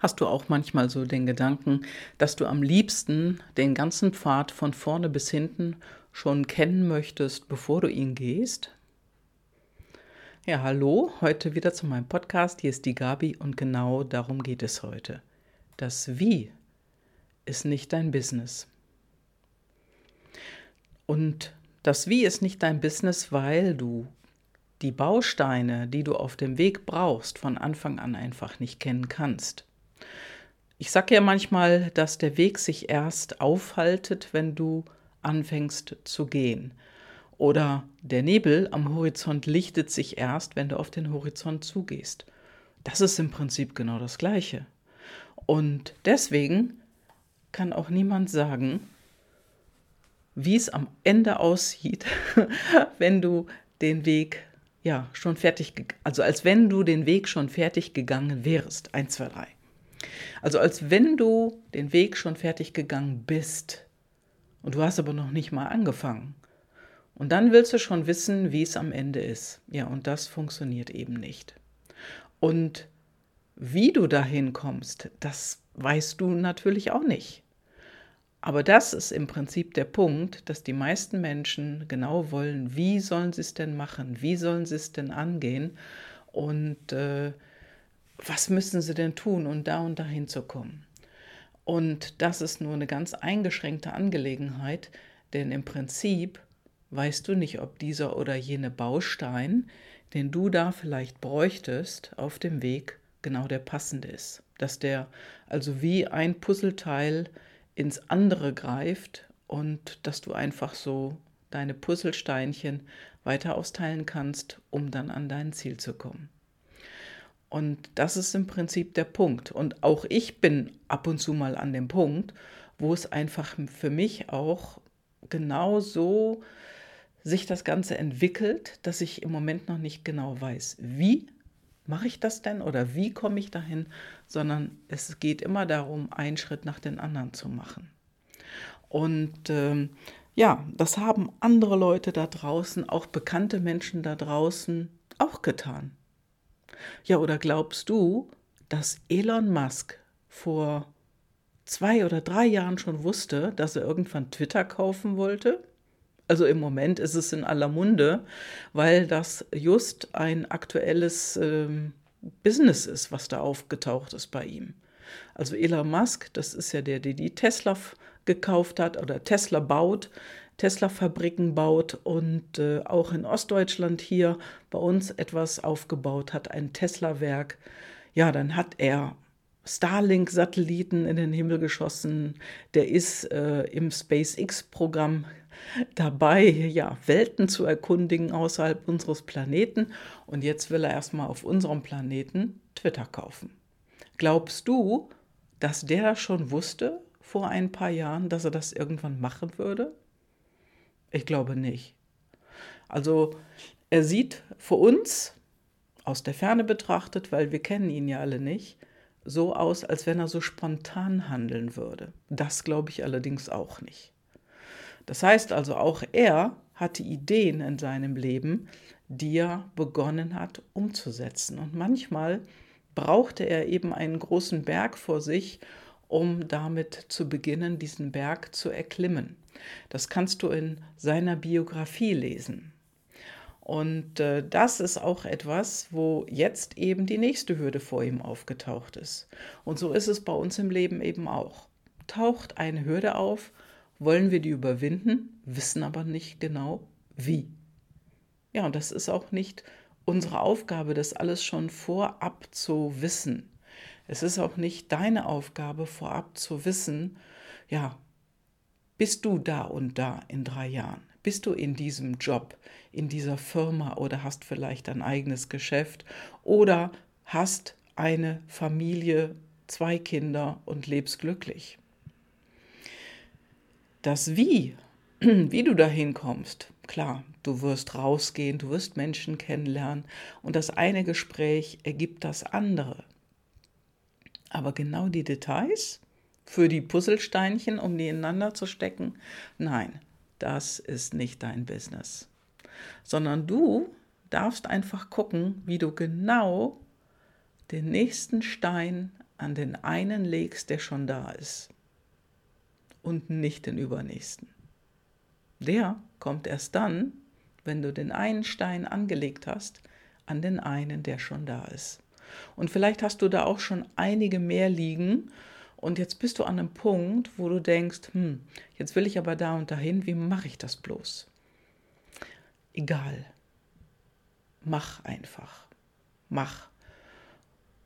Hast du auch manchmal so den Gedanken, dass du am liebsten den ganzen Pfad von vorne bis hinten schon kennen möchtest, bevor du ihn gehst? Ja, hallo, heute wieder zu meinem Podcast. Hier ist die Gabi und genau darum geht es heute. Das Wie ist nicht dein Business. Und das Wie ist nicht dein Business, weil du die Bausteine, die du auf dem Weg brauchst, von Anfang an einfach nicht kennen kannst. Ich sage ja manchmal, dass der Weg sich erst aufhaltet, wenn du anfängst zu gehen. Oder der Nebel am Horizont lichtet sich erst, wenn du auf den Horizont zugehst. Das ist im Prinzip genau das Gleiche. Und deswegen kann auch niemand sagen, wie es am Ende aussieht, wenn du den Weg ja schon fertig, also als wenn du den Weg schon fertig gegangen wärst. Eins, zwei, drei. Also als wenn du den Weg schon fertig gegangen bist und du hast aber noch nicht mal angefangen. Und dann willst du schon wissen, wie es am Ende ist. Ja, und das funktioniert eben nicht. Und wie du dahin kommst, das weißt du natürlich auch nicht. Aber das ist im Prinzip der Punkt, dass die meisten Menschen genau wollen, wie sollen sie es denn machen, wie sollen sie es denn angehen und äh, was müssen sie denn tun, um da und dahin zu kommen. Und das ist nur eine ganz eingeschränkte Angelegenheit, denn im Prinzip weißt du nicht, ob dieser oder jene Baustein, den du da vielleicht bräuchtest, auf dem Weg genau der passende ist. Dass der also wie ein Puzzleteil ins andere greift und dass du einfach so deine Puzzlesteinchen weiter austeilen kannst, um dann an dein Ziel zu kommen. Und das ist im Prinzip der Punkt. Und auch ich bin ab und zu mal an dem Punkt, wo es einfach für mich auch genau so sich das Ganze entwickelt, dass ich im Moment noch nicht genau weiß, wie mache ich das denn oder wie komme ich dahin, sondern es geht immer darum, einen Schritt nach den anderen zu machen. Und ähm, ja, das haben andere Leute da draußen, auch bekannte Menschen da draußen auch getan. Ja, oder glaubst du, dass Elon Musk vor zwei oder drei Jahren schon wusste, dass er irgendwann Twitter kaufen wollte? Also im Moment ist es in aller Munde, weil das just ein aktuelles ähm, Business ist, was da aufgetaucht ist bei ihm. Also Elon Musk, das ist ja der, der die Tesla gekauft hat oder Tesla baut, Tesla-Fabriken baut und äh, auch in Ostdeutschland hier bei uns etwas aufgebaut hat, ein Tesla-Werk. Ja, dann hat er Starlink-Satelliten in den Himmel geschossen. Der ist äh, im SpaceX-Programm dabei, ja, Welten zu erkundigen außerhalb unseres Planeten. Und jetzt will er erstmal auf unserem Planeten Twitter kaufen. Glaubst du, dass der schon wusste vor ein paar Jahren, dass er das irgendwann machen würde? Ich glaube nicht. Also er sieht für uns aus der Ferne betrachtet, weil wir kennen ihn ja alle nicht, so aus, als wenn er so spontan handeln würde. Das glaube ich allerdings auch nicht. Das heißt also, auch er hatte Ideen in seinem Leben, die er begonnen hat umzusetzen. Und manchmal brauchte er eben einen großen Berg vor sich, um damit zu beginnen, diesen Berg zu erklimmen. Das kannst du in seiner Biografie lesen. Und äh, das ist auch etwas, wo jetzt eben die nächste Hürde vor ihm aufgetaucht ist. Und so ist es bei uns im Leben eben auch. Taucht eine Hürde auf wollen wir die überwinden, wissen aber nicht genau wie. Ja, und das ist auch nicht unsere Aufgabe, das alles schon vorab zu wissen. Es ist auch nicht deine Aufgabe, vorab zu wissen, ja, bist du da und da in drei Jahren? Bist du in diesem Job, in dieser Firma oder hast vielleicht ein eigenes Geschäft oder hast eine Familie, zwei Kinder und lebst glücklich? Das Wie, wie du dahin kommst, klar, du wirst rausgehen, du wirst Menschen kennenlernen und das eine Gespräch ergibt das andere. Aber genau die Details für die Puzzlesteinchen, um die ineinander zu stecken, nein, das ist nicht dein Business. Sondern du darfst einfach gucken, wie du genau den nächsten Stein an den einen legst, der schon da ist und nicht den übernächsten. Der kommt erst dann, wenn du den einen Stein angelegt hast, an den einen, der schon da ist. Und vielleicht hast du da auch schon einige mehr liegen und jetzt bist du an einem Punkt, wo du denkst, hm, jetzt will ich aber da und dahin, wie mache ich das bloß? Egal. Mach einfach. Mach.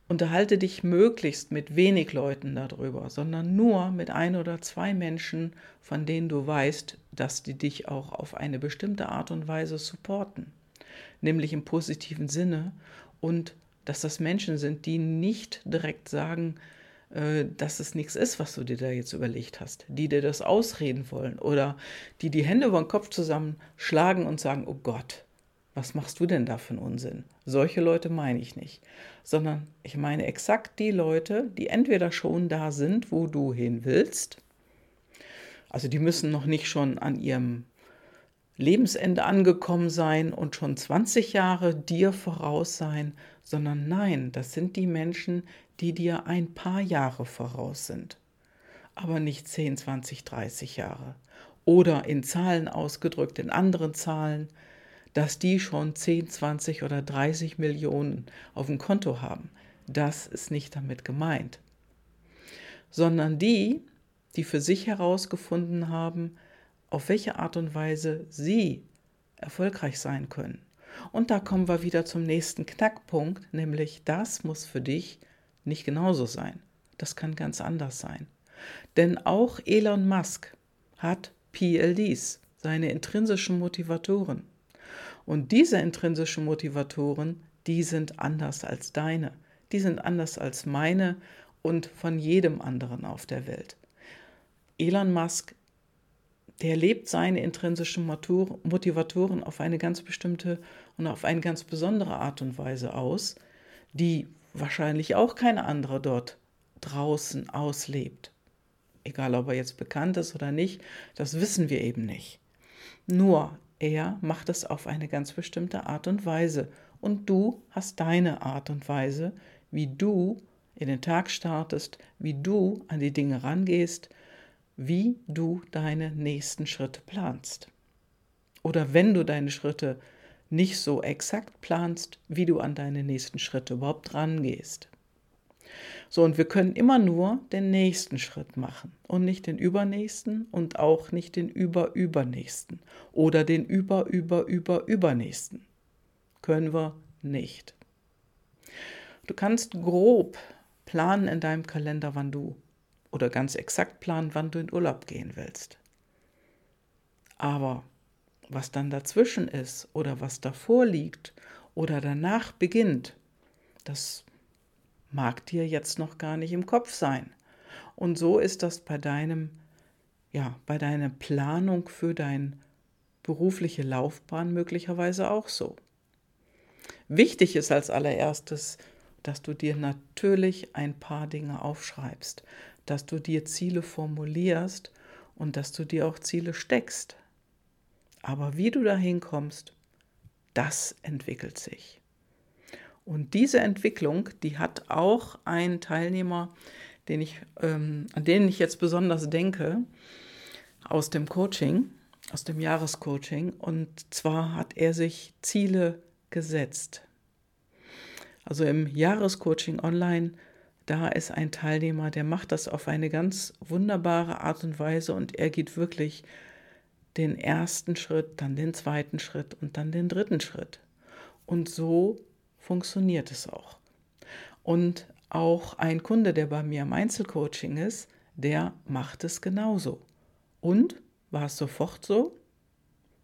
Unterhalte dich möglichst mit wenig Leuten darüber, sondern nur mit ein oder zwei Menschen, von denen du weißt, dass die dich auch auf eine bestimmte Art und Weise supporten, nämlich im positiven Sinne und dass das Menschen sind, die nicht direkt sagen, dass es nichts ist, was du dir da jetzt überlegt hast, die dir das ausreden wollen oder die die Hände über den Kopf zusammenschlagen und sagen, oh Gott, was machst du denn da für einen Unsinn? Solche Leute meine ich nicht, sondern ich meine exakt die Leute, die entweder schon da sind, wo du hin willst, also die müssen noch nicht schon an ihrem Lebensende angekommen sein und schon 20 Jahre dir voraus sein, sondern nein, das sind die Menschen, die dir ein paar Jahre voraus sind, aber nicht 10, 20, 30 Jahre. Oder in Zahlen ausgedrückt, in anderen Zahlen, dass die schon 10, 20 oder 30 Millionen auf dem Konto haben. Das ist nicht damit gemeint. Sondern die, die für sich herausgefunden haben, auf welche Art und Weise sie erfolgreich sein können. Und da kommen wir wieder zum nächsten Knackpunkt, nämlich das muss für dich nicht genauso sein. Das kann ganz anders sein. Denn auch Elon Musk hat PLDs, seine intrinsischen Motivatoren. Und diese intrinsischen Motivatoren, die sind anders als deine, die sind anders als meine und von jedem anderen auf der Welt. Elon Musk, der lebt seine intrinsischen Motivatoren auf eine ganz bestimmte und auf eine ganz besondere Art und Weise aus, die wahrscheinlich auch keine andere dort draußen auslebt. Egal ob er jetzt bekannt ist oder nicht, das wissen wir eben nicht. Nur er macht es auf eine ganz bestimmte Art und Weise. Und du hast deine Art und Weise, wie du in den Tag startest, wie du an die Dinge rangehst, wie du deine nächsten Schritte planst. Oder wenn du deine Schritte nicht so exakt planst, wie du an deine nächsten Schritte überhaupt rangehst. So, und wir können immer nur den nächsten Schritt machen und nicht den übernächsten und auch nicht den überübernächsten oder den überüberüberübernächsten. Können wir nicht. Du kannst grob planen in deinem Kalender, wann du oder ganz exakt planen, wann du in Urlaub gehen willst. Aber was dann dazwischen ist oder was davor liegt oder danach beginnt, das mag dir jetzt noch gar nicht im Kopf sein. Und so ist das bei deinem, ja, bei deiner Planung für deine berufliche Laufbahn möglicherweise auch so. Wichtig ist als allererstes, dass du dir natürlich ein paar Dinge aufschreibst, dass du dir Ziele formulierst und dass du dir auch Ziele steckst. Aber wie du dahin kommst, das entwickelt sich. Und diese Entwicklung, die hat auch ein Teilnehmer, den ich, ähm, an den ich jetzt besonders denke, aus dem Coaching, aus dem Jahrescoaching. Und zwar hat er sich Ziele gesetzt. Also im Jahrescoaching online, da ist ein Teilnehmer, der macht das auf eine ganz wunderbare Art und Weise und er geht wirklich den ersten Schritt, dann den zweiten Schritt und dann den dritten Schritt. Und so funktioniert es auch. Und auch ein Kunde, der bei mir im Einzelcoaching ist, der macht es genauso. Und war es sofort so?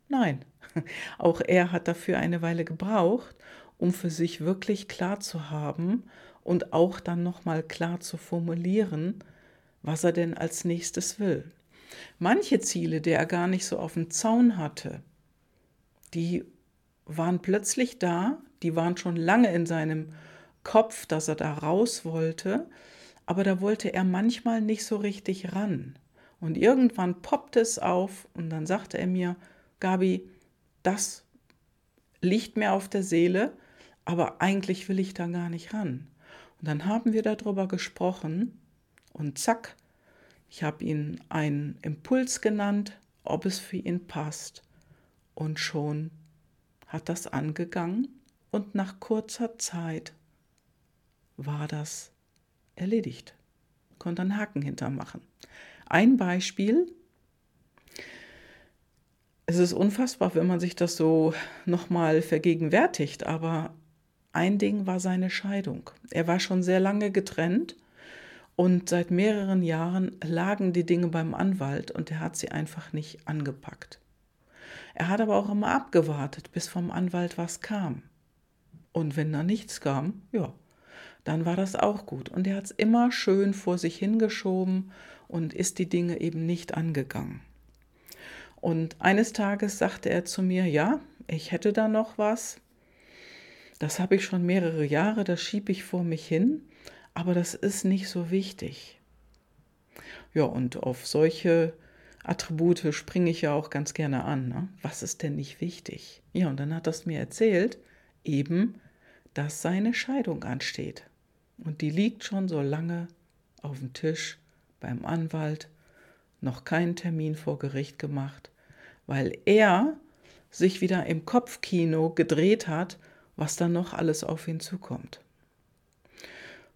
Nein, auch er hat dafür eine Weile gebraucht, um für sich wirklich klar zu haben und auch dann nochmal klar zu formulieren, was er denn als nächstes will. Manche Ziele, die er gar nicht so auf dem Zaun hatte, die waren plötzlich da, die waren schon lange in seinem Kopf, dass er da raus wollte, aber da wollte er manchmal nicht so richtig ran. Und irgendwann poppte es auf und dann sagte er mir, Gabi, das liegt mir auf der Seele, aber eigentlich will ich da gar nicht ran. Und dann haben wir darüber gesprochen und zack, ich habe ihn einen Impuls genannt, ob es für ihn passt. Und schon hat das angegangen und nach kurzer Zeit war das erledigt. Konnte einen Haken hintermachen. Ein Beispiel. Es ist unfassbar, wenn man sich das so nochmal vergegenwärtigt, aber ein Ding war seine Scheidung. Er war schon sehr lange getrennt und seit mehreren Jahren lagen die Dinge beim Anwalt und er hat sie einfach nicht angepackt. Er hat aber auch immer abgewartet, bis vom Anwalt was kam. Und wenn da nichts kam, ja, dann war das auch gut. Und er hat es immer schön vor sich hingeschoben und ist die Dinge eben nicht angegangen. Und eines Tages sagte er zu mir, ja, ich hätte da noch was. Das habe ich schon mehrere Jahre, das schiebe ich vor mich hin, aber das ist nicht so wichtig. Ja, und auf solche Attribute springe ich ja auch ganz gerne an. Ne? Was ist denn nicht wichtig? Ja, und dann hat das mir erzählt, eben, dass seine Scheidung ansteht. Und die liegt schon so lange auf dem Tisch beim Anwalt, noch keinen Termin vor Gericht gemacht, weil er sich wieder im Kopfkino gedreht hat, was dann noch alles auf ihn zukommt.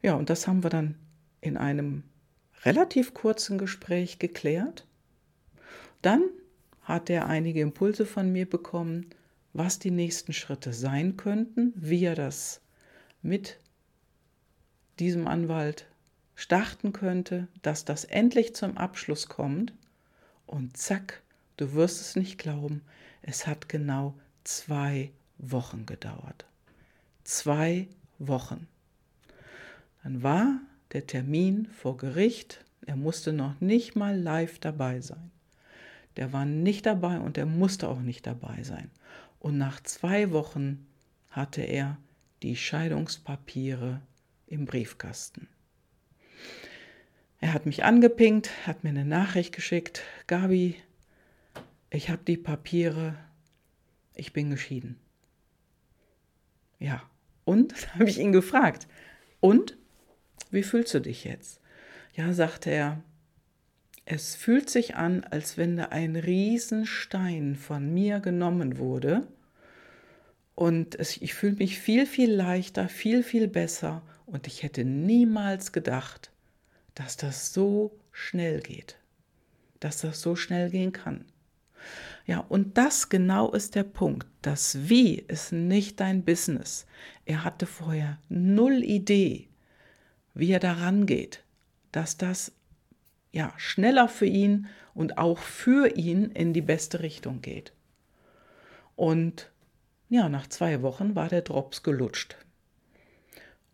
Ja, und das haben wir dann in einem relativ kurzen Gespräch geklärt. Dann hat er einige Impulse von mir bekommen, was die nächsten Schritte sein könnten, wie er das mit diesem Anwalt starten könnte, dass das endlich zum Abschluss kommt. Und zack, du wirst es nicht glauben, es hat genau zwei Wochen gedauert. Zwei Wochen. Dann war der Termin vor Gericht, er musste noch nicht mal live dabei sein. Der war nicht dabei und er musste auch nicht dabei sein. Und nach zwei Wochen hatte er die Scheidungspapiere im Briefkasten. Er hat mich angepinkt, hat mir eine Nachricht geschickt. Gabi, ich habe die Papiere, ich bin geschieden. Ja, und? habe ich ihn gefragt. Und? Wie fühlst du dich jetzt? Ja, sagte er, es fühlt sich an, als wenn da ein Riesenstein von mir genommen wurde. Und es, ich fühle mich viel, viel leichter, viel, viel besser. Und ich hätte niemals gedacht, dass das so schnell geht. Dass das so schnell gehen kann. Ja, und das genau ist der Punkt. Das Wie ist nicht dein Business. Er hatte vorher null Idee, wie er daran geht, dass das ja, schneller für ihn und auch für ihn in die beste Richtung geht. Und ja, nach zwei Wochen war der Drops gelutscht.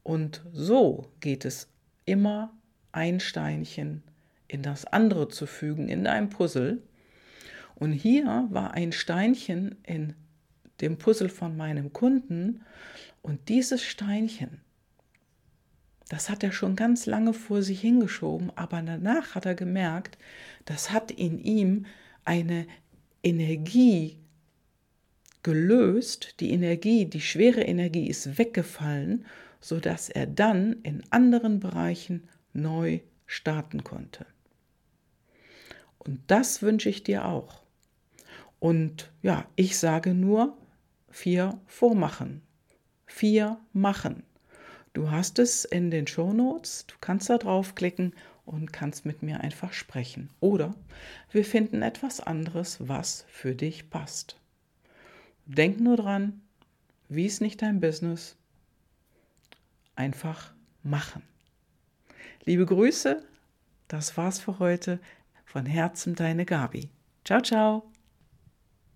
Und so geht es immer ein Steinchen in das andere zu fügen in einem Puzzle. Und hier war ein Steinchen in dem Puzzle von meinem Kunden und dieses Steinchen das hat er schon ganz lange vor sich hingeschoben, aber danach hat er gemerkt, das hat in ihm eine Energie gelöst, die Energie, die schwere Energie ist weggefallen, sodass er dann in anderen Bereichen neu starten konnte. Und das wünsche ich dir auch. Und ja, ich sage nur vier vormachen, vier machen. Du hast es in den Show Notes. Du kannst da draufklicken und kannst mit mir einfach sprechen. Oder wir finden etwas anderes, was für dich passt. Denk nur dran, wie ist nicht dein Business? Einfach machen. Liebe Grüße, das war's für heute. Von Herzen deine Gabi. Ciao, ciao.